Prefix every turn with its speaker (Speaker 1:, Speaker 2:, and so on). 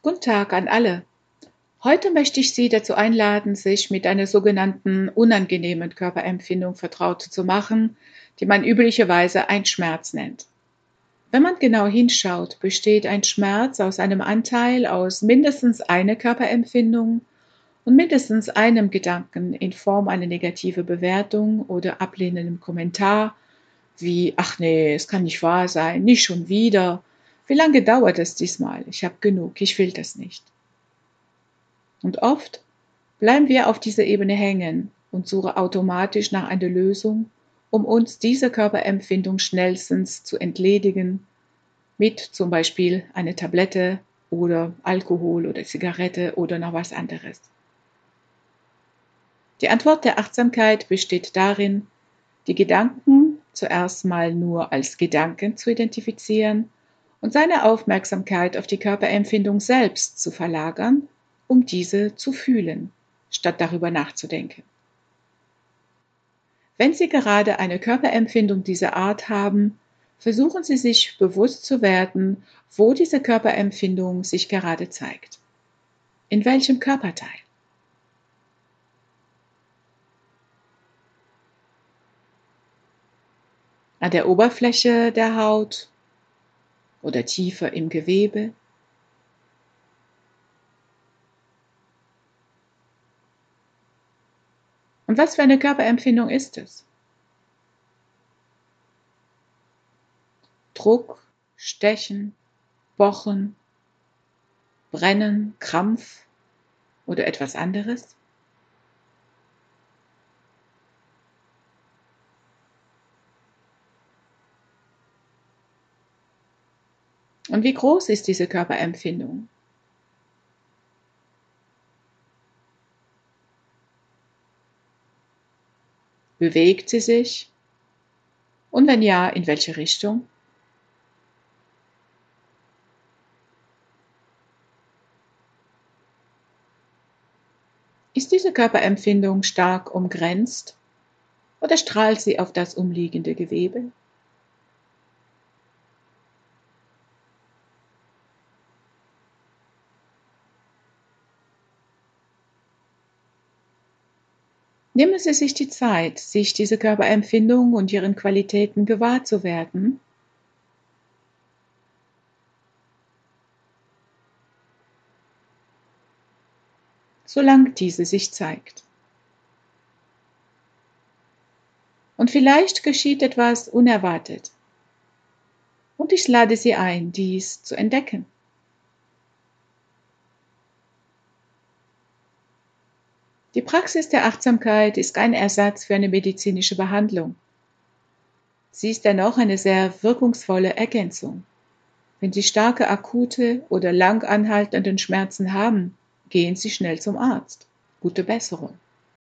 Speaker 1: Guten Tag an alle. Heute möchte ich Sie dazu einladen, sich mit einer sogenannten unangenehmen Körperempfindung vertraut zu machen, die man üblicherweise ein Schmerz nennt. Wenn man genau hinschaut, besteht ein Schmerz aus einem Anteil aus mindestens einer Körperempfindung und mindestens einem Gedanken in Form einer negativen Bewertung oder ablehnendem Kommentar, wie ach nee, es kann nicht wahr sein, nicht schon wieder, wie lange dauert es diesmal, ich habe genug, ich will das nicht. Und oft bleiben wir auf dieser Ebene hängen und suchen automatisch nach einer Lösung, um uns diese Körperempfindung schnellstens zu entledigen, mit zum Beispiel einer Tablette oder Alkohol oder Zigarette oder noch was anderes. Die Antwort der Achtsamkeit besteht darin, die Gedanken zuerst mal nur als Gedanken zu identifizieren und seine Aufmerksamkeit auf die Körperempfindung selbst zu verlagern, um diese zu fühlen, statt darüber nachzudenken. Wenn Sie gerade eine Körperempfindung dieser Art haben, versuchen Sie sich bewusst zu werden, wo diese Körperempfindung sich gerade zeigt. In welchem Körperteil? an der Oberfläche der Haut oder tiefer im Gewebe. Und was für eine Körperempfindung ist es? Druck, Stechen, Pochen, Brennen, Krampf oder etwas anderes? Und wie groß ist diese Körperempfindung? Bewegt sie sich? Und wenn ja, in welche Richtung? Ist diese Körperempfindung stark umgrenzt oder strahlt sie auf das umliegende Gewebe? Nehmen Sie sich die Zeit, sich diese Körperempfindung und ihren Qualitäten gewahr zu werden. solange diese sich zeigt. Und vielleicht geschieht etwas unerwartet. Und ich lade Sie ein, dies zu entdecken. Die Praxis der Achtsamkeit ist kein Ersatz für eine medizinische Behandlung. Sie ist dennoch eine sehr wirkungsvolle Ergänzung. Wenn Sie starke akute oder lang anhaltenden Schmerzen haben, gehen Sie schnell zum Arzt. Gute Besserung.